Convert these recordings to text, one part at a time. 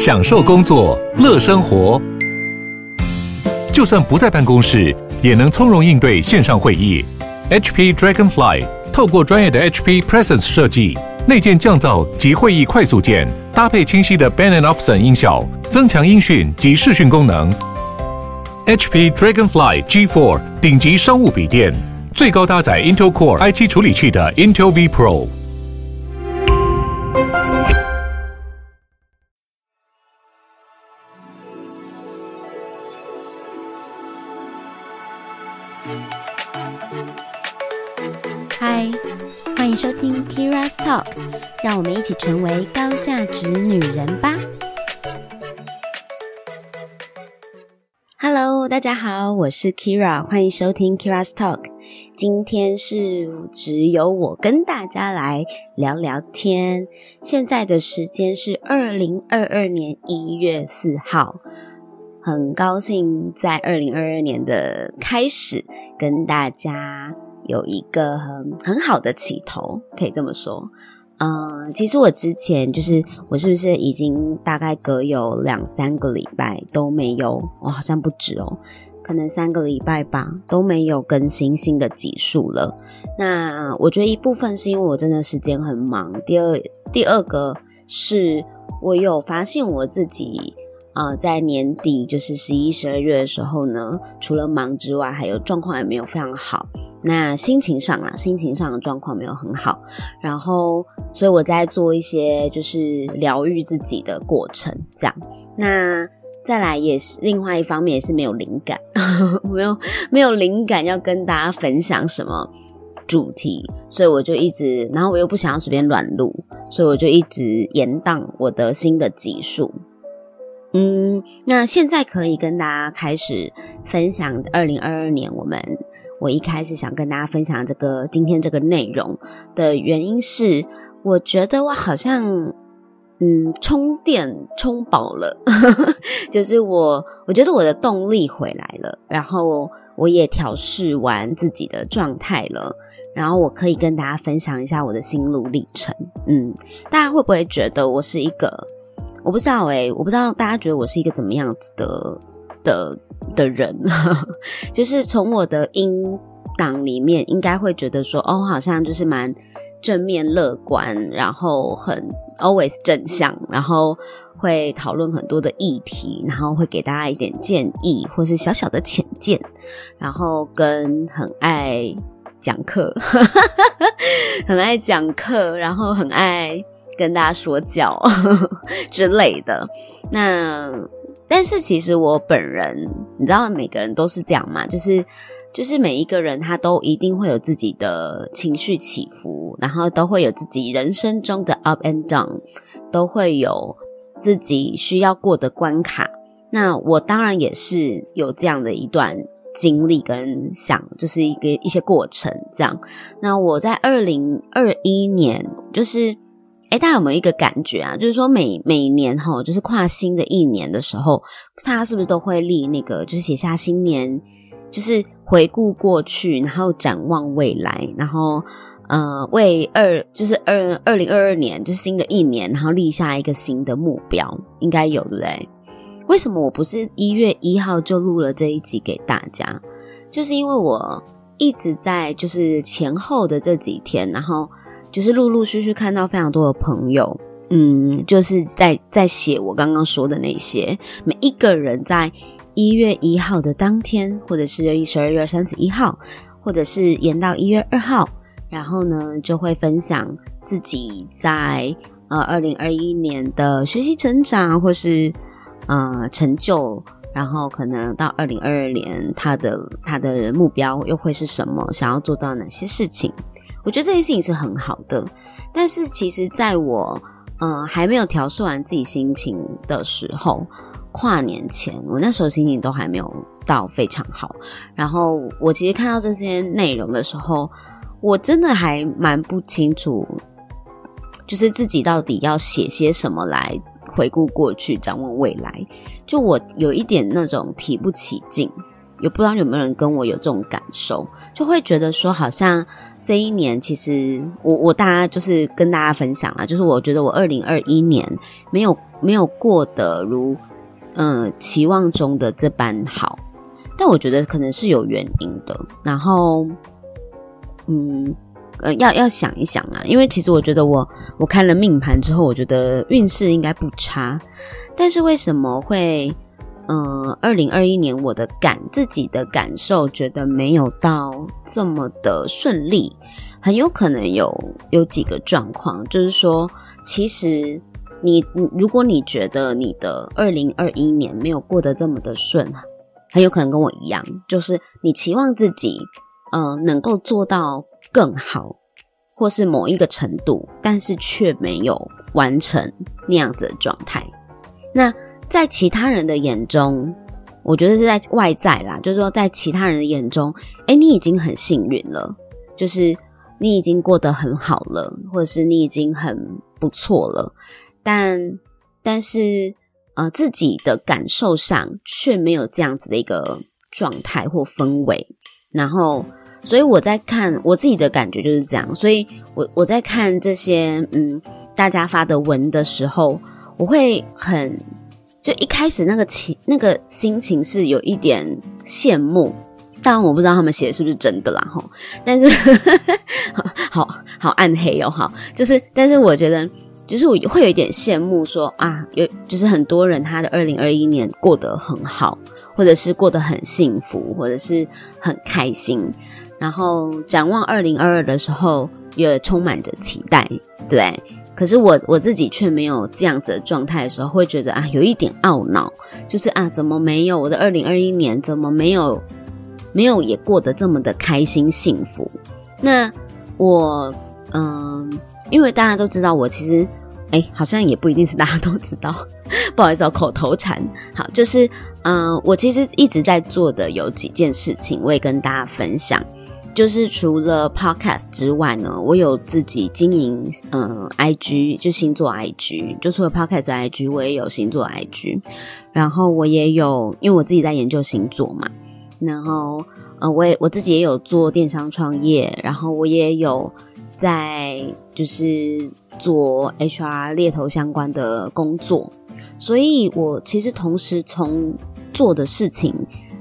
享受工作，乐生活。就算不在办公室，也能从容应对线上会议。HP Dragonfly 透过专业的 HP Presence 设计，内建降噪及会议快速键，搭配清晰的 Bang & Olufsen 音效，增强音讯及视讯功能。HP Dragonfly G4 顶级商务笔电，最高搭载 Intel Core i7 处理器的 Intel V Pro。Talk，让我们一起成为高价值女人吧。Hello，大家好，我是 Kira，欢迎收听 Kira's Talk。今天是只有我跟大家来聊聊天。现在的时间是二零二二年一月四号，很高兴在二零二二年的开始跟大家。有一个很很好的起头，可以这么说。嗯、其实我之前就是我是不是已经大概隔有两三个礼拜都没有，我好像不止哦，可能三个礼拜吧都没有更新新的集数了。那我觉得一部分是因为我真的时间很忙，第二第二个是我有发现我自己。呃，在年底就是十一、十二月的时候呢，除了忙之外，还有状况也没有非常好。那心情上啊，心情上的状况没有很好。然后，所以我在做一些就是疗愈自己的过程，这样。那再来也是另外一方面，也是没有灵感，没有没有灵感要跟大家分享什么主题，所以我就一直，然后我又不想要随便乱录，所以我就一直延宕我的新的集数。嗯，那现在可以跟大家开始分享二零二二年我们我一开始想跟大家分享这个今天这个内容的原因是，我觉得我好像嗯充电充饱了，就是我我觉得我的动力回来了，然后我也调试完自己的状态了，然后我可以跟大家分享一下我的心路历程。嗯，大家会不会觉得我是一个？我不知道诶、我不知道大家觉得我是一个怎么样子的的的人，就是从我的音档里面应该会觉得说，哦，好像就是蛮正面乐观，然后很 always 正向，然后会讨论很多的议题，然后会给大家一点建议或是小小的浅见，然后跟很爱讲课，很爱讲课，然后很爱。跟大家说教 之类的，那但是其实我本人，你知道每个人都是这样嘛，就是就是每一个人他都一定会有自己的情绪起伏，然后都会有自己人生中的 up and down，都会有自己需要过的关卡。那我当然也是有这样的一段经历跟想，就是一个一些过程这样。那我在二零二一年就是。诶，大家有没有一个感觉啊？就是说每每年哈，就是跨新的一年的时候，大家是不是都会立那个，就是写下新年，就是回顾过去，然后展望未来，然后呃，为二就是二二零二二年，就是新的一年，然后立下一个新的目标，应该有对不对？为什么我不是一月一号就录了这一集给大家？就是因为我一直在就是前后的这几天，然后。就是陆陆续续看到非常多的朋友，嗯，就是在在写我刚刚说的那些，每一个人在一月一号的当天，或者是十二月三十一号，或者是延到一月二号，然后呢，就会分享自己在呃二零二一年的学习成长，或是呃成就，然后可能到二零二二年他的他的目标又会是什么，想要做到哪些事情。我觉得这件事情是很好的，但是其实在我呃还没有调试完自己心情的时候，跨年前，我那时候心情都还没有到非常好。然后我其实看到这些内容的时候，我真的还蛮不清楚，就是自己到底要写些什么来回顾过去，展望未来。就我有一点那种提不起劲。也不知道有没有人跟我有这种感受，就会觉得说，好像这一年其实我我大家就是跟大家分享啊，就是我觉得我二零二一年没有没有过得如嗯、期望中的这般好，但我觉得可能是有原因的。然后嗯呃要要想一想啊，因为其实我觉得我我看了命盘之后，我觉得运势应该不差，但是为什么会？嗯，二零二一年我的感自己的感受，觉得没有到这么的顺利，很有可能有有几个状况，就是说，其实你如果你觉得你的二零二一年没有过得这么的顺，很有可能跟我一样，就是你期望自己嗯、呃、能够做到更好，或是某一个程度，但是却没有完成那样子的状态，那。在其他人的眼中，我觉得是在外在啦，就是说在其他人的眼中，诶，你已经很幸运了，就是你已经过得很好了，或者是你已经很不错了，但但是呃自己的感受上却没有这样子的一个状态或氛围，然后所以我在看我自己的感觉就是这样，所以我我在看这些嗯大家发的文的时候，我会很。就一开始那个情那个心情是有一点羡慕，当然我不知道他们写的是不是真的啦齁，但是 好好暗黑哦齁，就是但是我觉得就是我会有一点羡慕说啊，有就是很多人他的二零二一年过得很好，或者是过得很幸福，或者是很开心，然后展望二零二二的时候也充满着期待，对。可是我我自己却没有这样子的状态的时候，会觉得啊，有一点懊恼，就是啊，怎么没有我的二零二一年，怎么没有没有也过得这么的开心幸福？那我嗯，因为大家都知道我其实哎，好像也不一定是大家都知道，不好意思哦，口头禅。好，就是嗯，我其实一直在做的有几件事情，我也跟大家分享。就是除了 Podcast 之外呢，我有自己经营，嗯，IG 就星座 IG，就除了 Podcast IG，我也有星座 IG，然后我也有，因为我自己在研究星座嘛，然后呃，我也我自己也有做电商创业，然后我也有在就是做 HR 猎头相关的工作，所以我其实同时从做的事情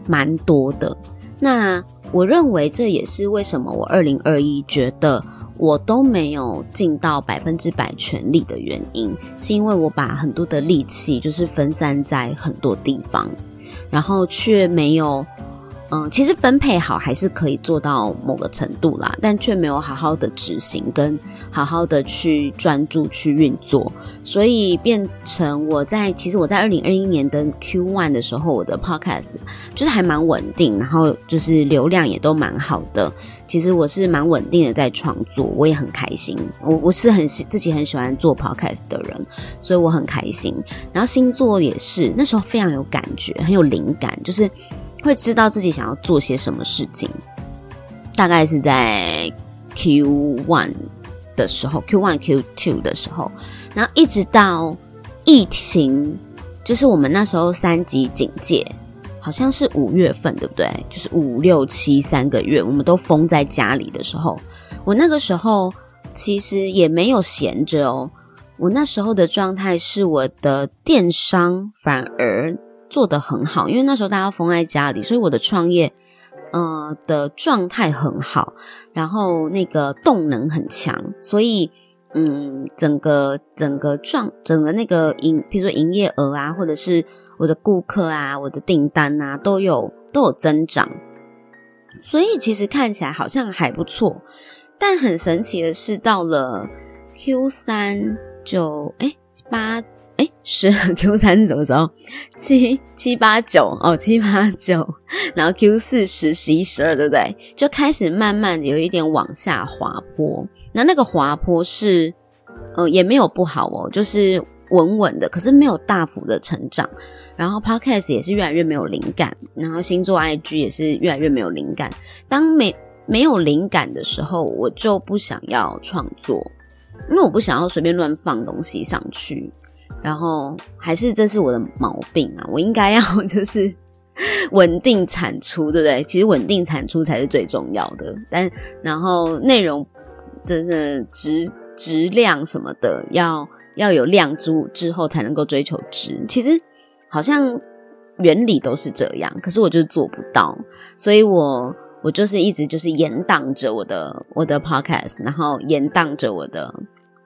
蛮多的，那。我认为这也是为什么我二零二一觉得我都没有尽到百分之百全力的原因，是因为我把很多的力气就是分散在很多地方，然后却没有。嗯，其实分配好还是可以做到某个程度啦，但却没有好好的执行跟好好的去专注去运作，所以变成我在其实我在二零二一年的 Q one 的时候，我的 Podcast 就是还蛮稳定，然后就是流量也都蛮好的。其实我是蛮稳定的在创作，我也很开心。我我是很喜自己很喜欢做 Podcast 的人，所以我很开心。然后星座也是那时候非常有感觉，很有灵感，就是。会知道自己想要做些什么事情，大概是在 Q one 的时候，Q one Q two 的时候，然后一直到疫情，就是我们那时候三级警戒，好像是五月份，对不对？就是五六七三个月，我们都封在家里的时候，我那个时候其实也没有闲着哦，我那时候的状态是我的电商反而。做得很好，因为那时候大家封在家里，所以我的创业，呃的状态很好，然后那个动能很强，所以嗯，整个整个状整个那个营，比如说营业额啊，或者是我的顾客啊，我的订单啊，都有都有增长，所以其实看起来好像还不错，但很神奇的是，到了 Q 三就诶八。哎，十 Q 三是什么时候？七七八九哦，七八九，然后 Q 四十十一十二，对不对？就开始慢慢有一点往下滑坡。那那个滑坡是，呃，也没有不好哦，就是稳稳的，可是没有大幅的成长。然后 Podcast 也是越来越没有灵感，然后星座 IG 也是越来越没有灵感。当没没有灵感的时候，我就不想要创作，因为我不想要随便乱放东西上去。然后还是这是我的毛病啊！我应该要 就是稳定产出，对不对？其实稳定产出才是最重要的。但然后内容就是质质量什么的，要要有量之之后才能够追求质。其实好像原理都是这样，可是我就是做不到，所以我我就是一直就是延宕着我的我的 podcast，然后延宕着我的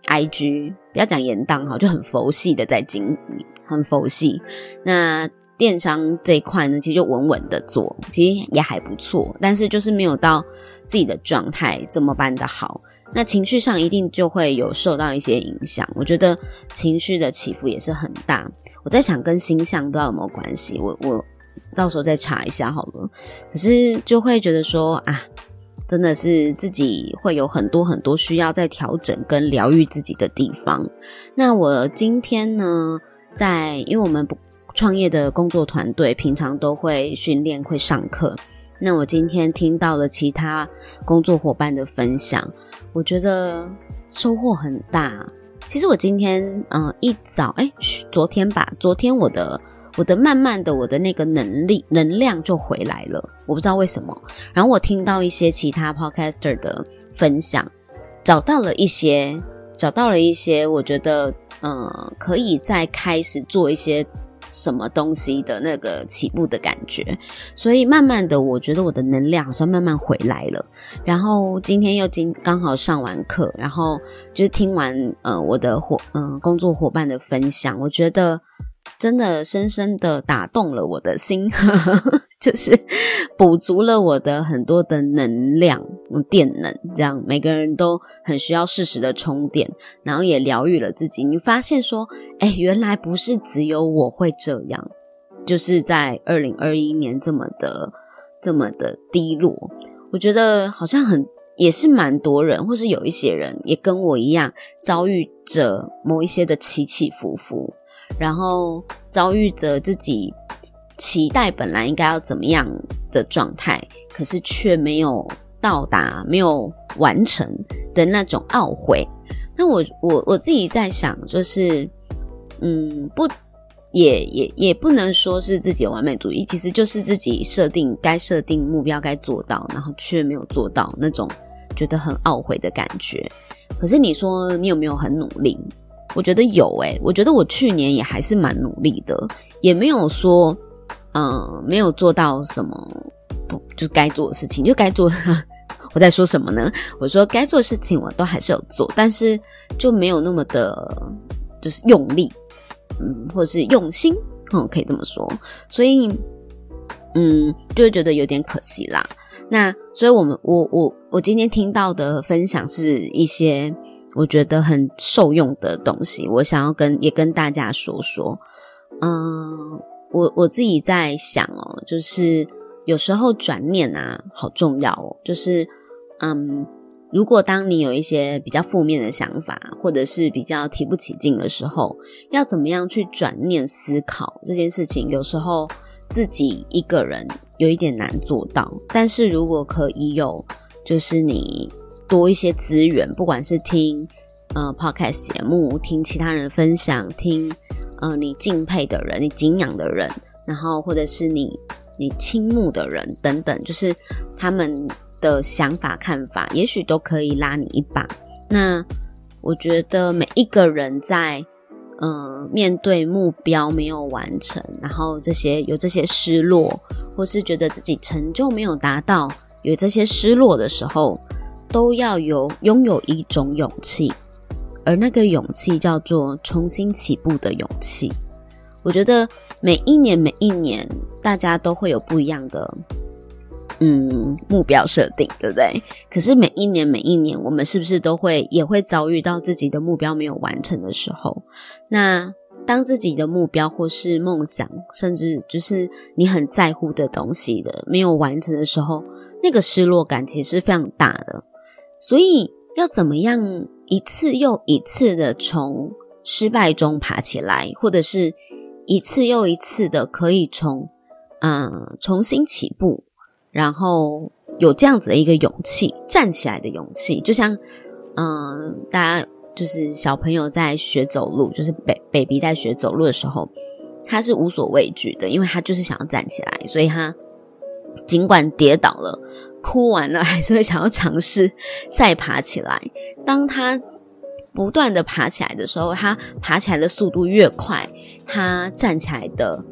IG，不要讲延宕哈，就很佛系的在经营，很佛系。那。电商这一块呢，其实就稳稳的做，其实也还不错，但是就是没有到自己的状态这么般的好。那情绪上一定就会有受到一些影响。我觉得情绪的起伏也是很大。我在想跟星象不知道有没有关系，我我到时候再查一下好了。可是就会觉得说啊，真的是自己会有很多很多需要在调整跟疗愈自己的地方。那我今天呢，在因为我们不。创业的工作团队平常都会训练、会上课。那我今天听到了其他工作伙伴的分享，我觉得收获很大。其实我今天嗯、一早哎，昨天吧，昨天我的我的慢慢的我的那个能力能量就回来了，我不知道为什么。然后我听到一些其他 podcaster 的分享，找到了一些找到了一些，我觉得嗯、可以再开始做一些。什么东西的那个起步的感觉，所以慢慢的，我觉得我的能量好像慢慢回来了。然后今天又今刚好上完课，然后就是听完呃我的伙嗯、工作伙伴的分享，我觉得。真的深深的打动了我的心，就是补足了我的很多的能量、电能，这样每个人都很需要适时的充电，然后也疗愈了自己。你发现说，哎，原来不是只有我会这样，就是在二零二一年这么的、这么的低落。我觉得好像很也是蛮多人，或是有一些人也跟我一样遭遇着某一些的起起伏伏。然后遭遇着自己期待本来应该要怎么样的状态，可是却没有到达、没有完成的那种懊悔。那我我我自己在想，就是嗯，不也也也不能说是自己的完美主义，其实就是自己设定该设定目标该做到，然后却没有做到那种觉得很懊悔的感觉。可是你说你有没有很努力？我觉得有诶、我觉得我去年也还是蛮努力的，也没有说，嗯、没有做到什么不就该做的事情，就该做。我在说什么呢？我说该做的事情我都还是有做，但是就没有那么的，就是用力，嗯，或者是用心，嗯，可以这么说。所以，嗯，就会觉得有点可惜啦。那所以我们，我我我今天听到的分享是一些。我觉得很受用的东西，我想要跟也跟大家说说。嗯，我我自己在想哦，就是有时候转念啊，好重要哦。就是嗯，如果当你有一些比较负面的想法，或者是比较提不起劲的时候，要怎么样去转念思考这件事情？有时候自己一个人有一点难做到，但是如果可以有，就是你。多一些资源，不管是听呃 podcast 节目，听其他人分享，听呃你敬佩的人、你敬仰的人，然后或者是你你倾慕的人等等，就是他们的想法看法，也许都可以拉你一把。那我觉得每一个人在呃面对目标没有完成，然后这些有这些失落，或是觉得自己成就没有达到，有这些失落的时候。都要有拥有一种勇气，而那个勇气叫做重新起步的勇气。我觉得每一年每一年，大家都会有不一样的嗯目标设定，对不对？可是每一年每一年，我们是不是都会也会遭遇到自己的目标没有完成的时候？那当自己的目标或是梦想，甚至就是你很在乎的东西的没有完成的时候，那个失落感其实是非常大的。所以要怎么样一次又一次的从失败中爬起来，或者是一次又一次的可以从嗯、重新起步，然后有这样子的一个勇气站起来的勇气，就像嗯、大家就是小朋友在学走路，就是 baby 在学走路的时候，他是无所畏惧的，因为他就是想要站起来，所以他尽管跌倒了、哭完了，还是会想要尝试再爬起来。当他不断的爬起来的时候，他爬起来的速度越快，他站起来的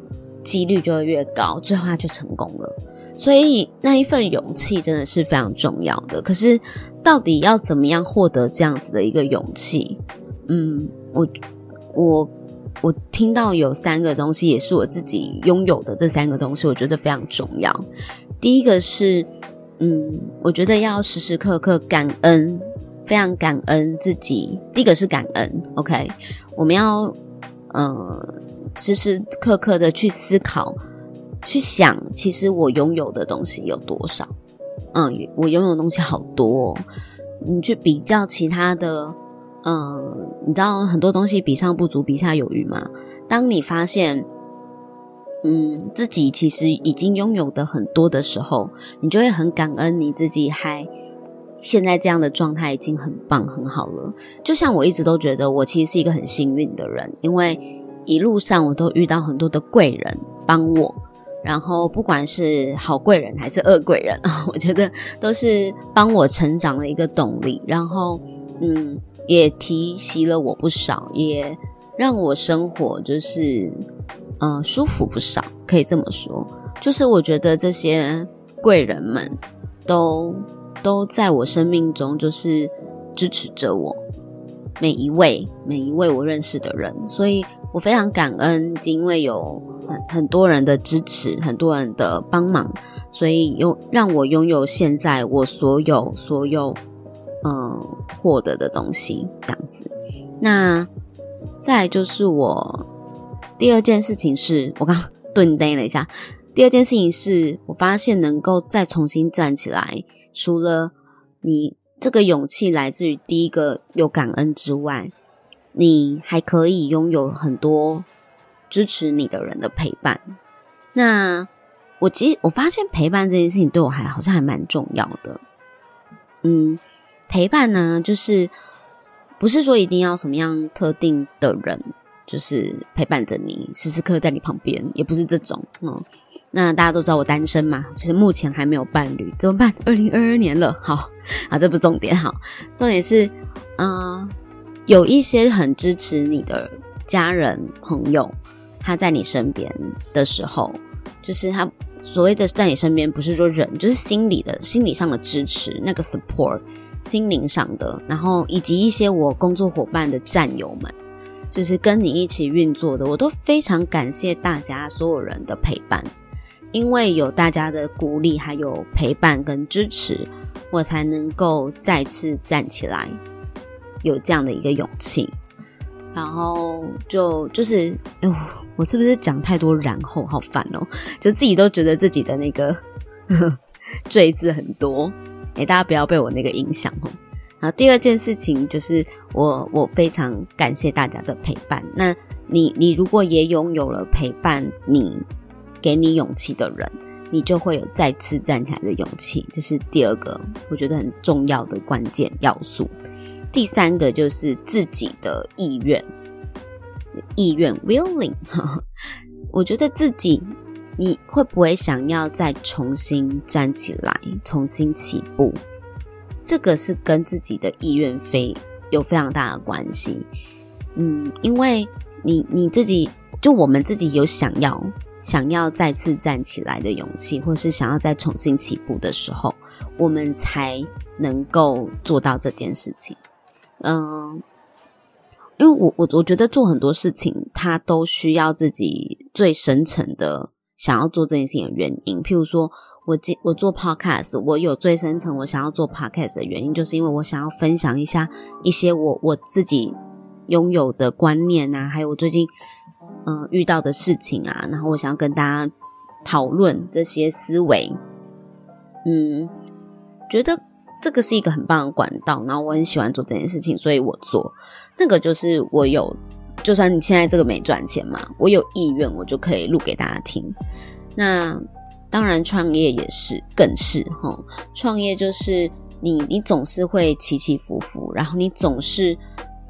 几率就会越高，最后他就成功了。所以那一份勇气真的是非常重要的。可是到底要怎么样获得这样子的一个勇气？嗯，我我我听到有三个东西，也是我自己拥有的这三个东西，我觉得非常重要。第一个是，嗯，我觉得要时时刻刻感恩。非常感恩自己。第一个是感恩，OK，我们要呃时时刻刻的去思考，去想，其实我拥有的东西有多少？嗯，我拥有的东西好多哦。你去比较其他的，嗯，你知道很多东西比上不足，比下有余吗？当你发现，嗯，自己其实已经拥有的很多的时候，你就会很感恩你自己还。现在这样的状态已经很棒很好了，就像我一直都觉得我其实是一个很幸运的人，因为一路上我都遇到很多的贵人帮我，然后不管是好贵人还是恶贵人，我觉得都是帮我成长的一个动力，然后嗯，也提携了我不少，也让我生活就是嗯、舒服不少，可以这么说，就是我觉得这些贵人们都。都在我生命中，就是支持着我每一位每一位我认识的人，所以我非常感恩，因为有很很多人的支持，很多人的帮忙，所以又让我拥有现在我所有所有嗯获得的东西，这样子。那再就是我第二件事情是，我刚刚顿呆了一下，第二件事情是我发现能够再重新站起来。除了你这个勇气来自于第一个有感恩之外，你还可以拥有很多支持你的人的陪伴。那我其实我发现陪伴这件事情对我还好像还蛮重要的。嗯，陪伴呢，就是不是说一定要什么样特定的人。就是陪伴着你，时时刻刻在你旁边，也不是这种哦。那大家都知道我单身嘛，就是目前还没有伴侣，怎么办？二零二二年了，好啊，这不是重点，好，重点是，嗯、有一些很支持你的家人朋友，他在你身边的时候，就是他所谓的在你身边，不是说人，就是心理的、心理上的支持，那个 support，心灵上的，然后以及一些我工作伙伴的战友们。就是跟你一起运作的，我都非常感谢大家所有人的陪伴，因为有大家的鼓励，还有陪伴跟支持，我才能够再次站起来，有这样的一个勇气。然后就就是，哎，我是不是讲太多然后好烦哦？就自己都觉得自己的那个呵呵“赘”字很多，哎，大家不要被我那个影响哦。然后第二件事情就是我我非常感谢大家的陪伴。那你你如果也拥有了陪伴你给你勇气的人，你就会有再次站起来的勇气。这是第二个我觉得很重要的关键要素。第三个就是自己的意愿，意愿 willing。我觉得自己你会不会想要再重新站起来，重新起步？这个是跟自己的意愿非有非常大的关系，嗯，因为你你自己就我们自己有想要想要再次站起来的勇气，或是想要再重新起步的时候，我们才能够做到这件事情。嗯，因为我我我觉得做很多事情，它都需要自己最深层的想要做这件事情的原因，譬如说。我做我做 podcast，我有最深层我想要做 podcast 的原因，就是因为我想要分享一下一些我我自己拥有的观念啊，还有我最近嗯、遇到的事情啊，然后我想要跟大家讨论这些思维，嗯，觉得这个是一个很棒的管道，然后我很喜欢做这件事情，所以我做那个就是我有，就算你现在这个没赚钱嘛，我有意愿，我就可以录给大家听，那。当然，创业也是，更是哈。创业就是你，你总是会起起伏伏，然后你总是，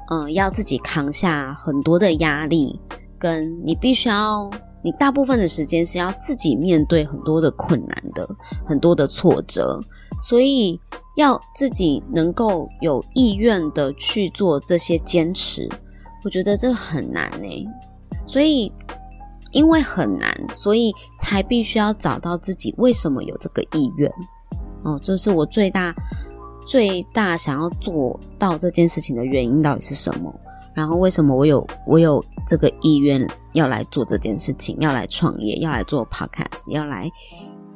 嗯、要自己扛下很多的压力跟你必须要，你大部分的时间是要自己面对很多的困难的，很多的挫折，所以要自己能够有意愿的去做这些坚持，我觉得这很难欸。所以因为很难，所以才必须要找到自己为什么有这个意愿。哦，这是我最大最大想要做到这件事情的原因到底是什么？然后为什么我有我有这个意愿要来做这件事情，要来创业，要来做 podcast，要来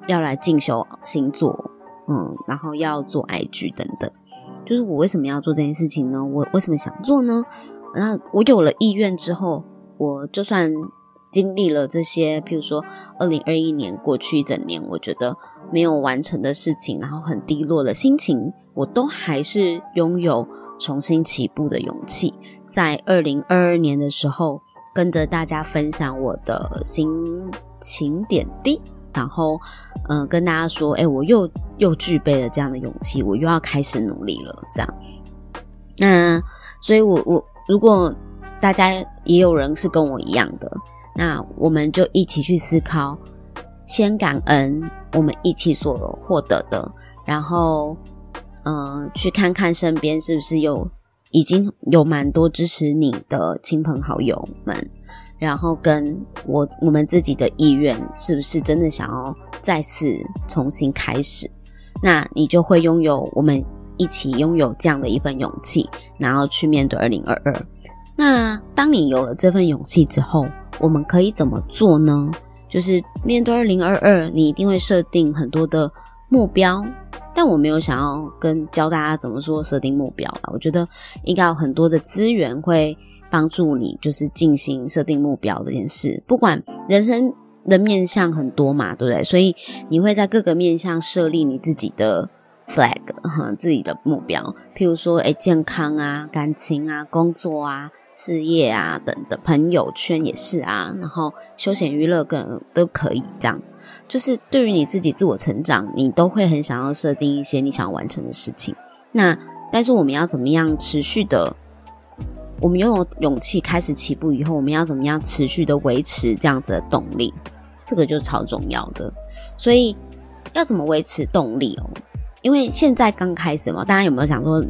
要来进修星座，嗯，然后要做 IG 等等，就是我为什么要做这件事情呢？我为什么想做呢？然后我有了意愿之后，我就算经历了这些，譬如说二零二一年过去一整年，我觉得没有完成的事情，然后很低落的心情，我都还是拥有重新起步的勇气。在二零二二年的时候，跟着大家分享我的心情点滴，然后，嗯、跟大家说，哎，我又又具备了这样的勇气，我又要开始努力了。这样，那所以，我我如果大家也有人是跟我一样的，那我们就一起去思考，先感恩我们一起所获得的，然后，嗯、去看看身边是不是有。已经有蛮多支持你的亲朋好友们，然后跟我我们自己的意愿，是不是真的想要再次重新开始？那你就会拥有我们一起拥有这样的一份勇气，然后去面对二零二二。那当你有了这份勇气之后，我们可以怎么做呢？就是面对二零二二，你一定会设定很多的目标。但我没有想要跟教大家怎么说设定目标了。我觉得应该有很多的资源会帮助你，就是进行设定目标这件事。不管人生的面向很多嘛，对不对？所以你会在各个面向设立你自己的 flag，哈，自己的目标。譬如说，诶，健康啊，感情啊，工作啊。事业啊，等的朋友圈也是啊，然后休闲娱乐更都可以这样。就是对于你自己自我成长，你都会很想要设定一些你想要完成的事情。那但是我们要怎么样持续的？我们拥有勇气开始起步以后，我们要怎么样持续的维持这样子的动力？这个就超重要的。所以要怎么维持动力哦？因为现在刚开始嘛，大家有没有想说，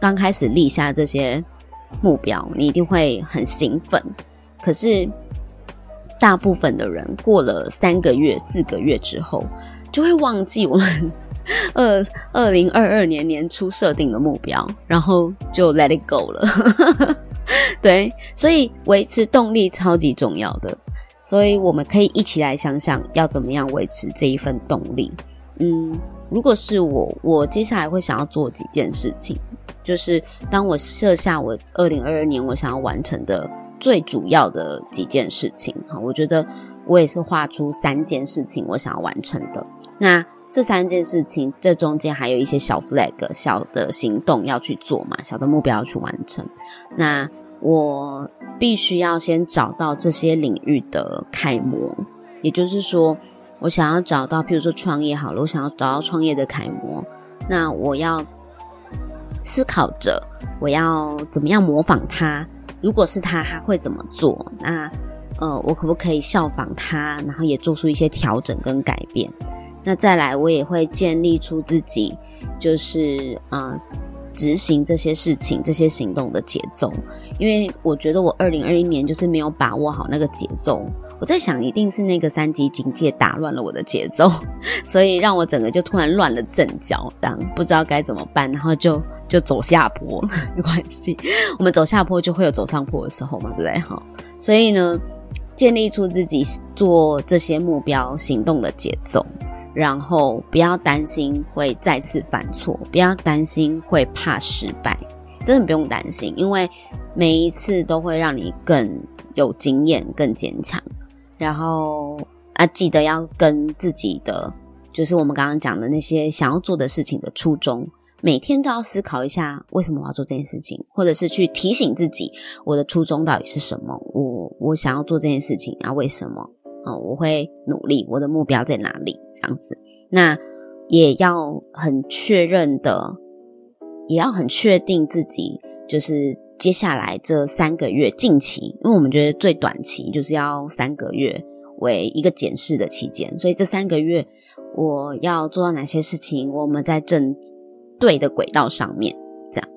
刚开始立下这些？目标，你一定会很兴奋。可是，大部分的人过了三个月、四个月之后，就会忘记我们 二二零二二年年初设定的目标，然后就 let it go 了。对，所以维持动力超级重要的。所以我们可以一起来想想，要怎么样维持这一份动力。嗯，如果是我，我接下来会想要做几件事情。就是当我设下我二零二二年我想要完成的最主要的几件事情哈，我觉得我也是画出三件事情我想要完成的。那这三件事情，这中间还有一些小 flag 小的行动要去做嘛，小的目标要去完成。那我必须要先找到这些领域的楷模，也就是说，我想要找到，譬如说创业好了，我想要找到创业的楷模，那我要。思考着我要怎么样模仿他，如果是他，他会怎么做？那呃，我可不可以效仿他，然后也做出一些调整跟改变？那再来，我也会建立出自己就是呃执行这些事情、这些行动的节奏，因为我觉得我二零二一年就是没有把握好那个节奏。我在想，一定是那个三级警戒打乱了我的节奏，所以让我整个就突然乱了阵脚，这样不知道该怎么办，然后就就走下坡，没关系，我们走下坡就会有走上坡的时候嘛，对不对？哈，所以呢，建立出自己做这些目标行动的节奏，然后不要担心会再次犯错，不要担心会怕失败，真的不用担心，因为每一次都会让你更有经验、更坚强。然后啊，记得要跟自己的，就是我们刚刚讲的那些想要做的事情的初衷，每天都要思考一下，为什么我要做这件事情，或者是去提醒自己，我的初衷到底是什么？我我想要做这件事情啊，为什么？啊，我会努力，我的目标在哪里？这样子，那也要很确认的，也要很确定自己就是。接下来这三个月，近期，因为我们觉得最短期就是要三个月为一个检视的期间，所以这三个月我要做到哪些事情，我们在正对的轨道上面，这样，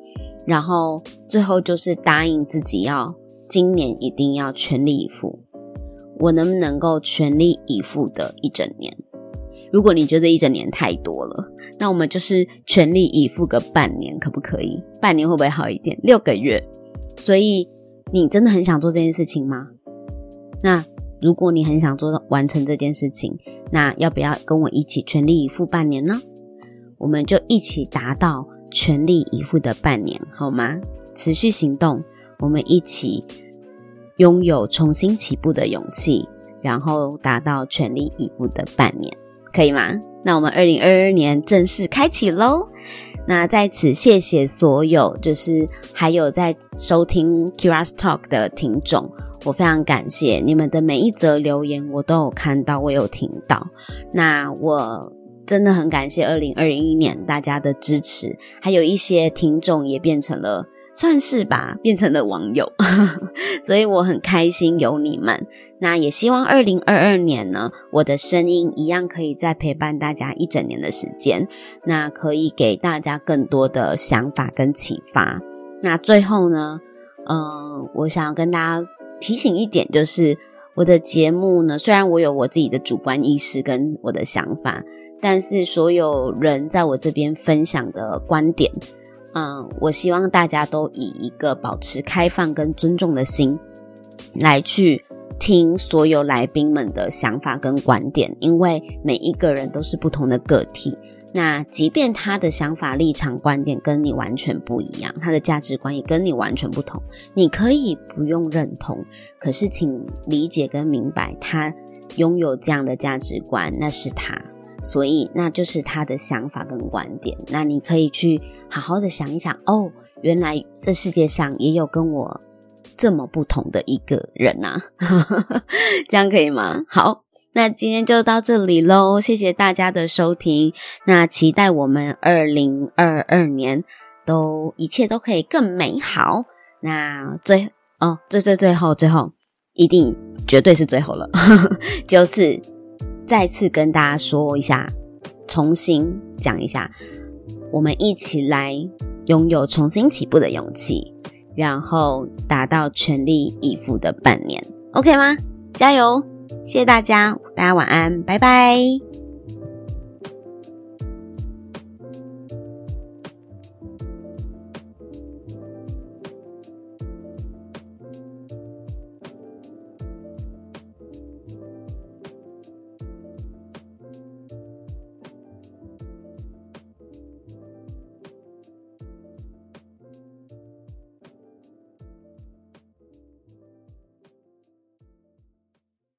然后最后就是答应自己要今年一定要全力以赴。我能不能够全力以赴的一整年？如果你觉得一整年太多了，那我们就是全力以赴个半年，可不可以？半年会不会好一点？六个月。所以你真的很想做这件事情吗？那如果你很想做完成这件事情，那要不要跟我一起全力以赴半年呢？我们就一起达到全力以赴的半年，好吗？持续行动，我们一起。拥有重新起步的勇气，然后达到全力以赴的半年，可以吗？那我们二零二二年正式开启喽！那在此谢谢所有就是还有在收听 Keira's Talk 的听众，我非常感谢你们的每一则留言，我都有看到，我有听到。那我真的很感谢二零二一年大家的支持，还有一些听众也变成了。算是吧，变成了网友，所以我很开心有你们。那也希望二零二二年呢，我的声音一样可以再陪伴大家一整年的时间，那可以给大家更多的想法跟启发。那最后呢，嗯、我想要跟大家提醒一点，就是我的节目呢，虽然我有我自己的主观意识跟我的想法，但是所有人在我这边分享的观点。嗯，我希望大家都以一个保持开放跟尊重的心来去听所有来宾们的想法跟观点，因为每一个人都是不同的个体。那即便他的想法、立场、观点跟你完全不一样，他的价值观也跟你完全不同，你可以不用认同，可是请理解跟明白，他拥有这样的价值观，那是他。所以，那就是他的想法跟观点。那你可以去好好的想一想，哦，原来这世界上也有跟我这么不同的一个人呐、啊，这样可以吗？好，那今天就到这里喽，谢谢大家的收听。那期待我们二零二二年都一切都可以更美好。那最哦，最最最后最后，一定绝对是最后了，就是。再次跟大家说一下，重新讲一下，我们一起来拥有重新起步的勇气，然后达到全力以赴的半年，OK 吗？加油！谢谢大家，大家晚安，拜拜。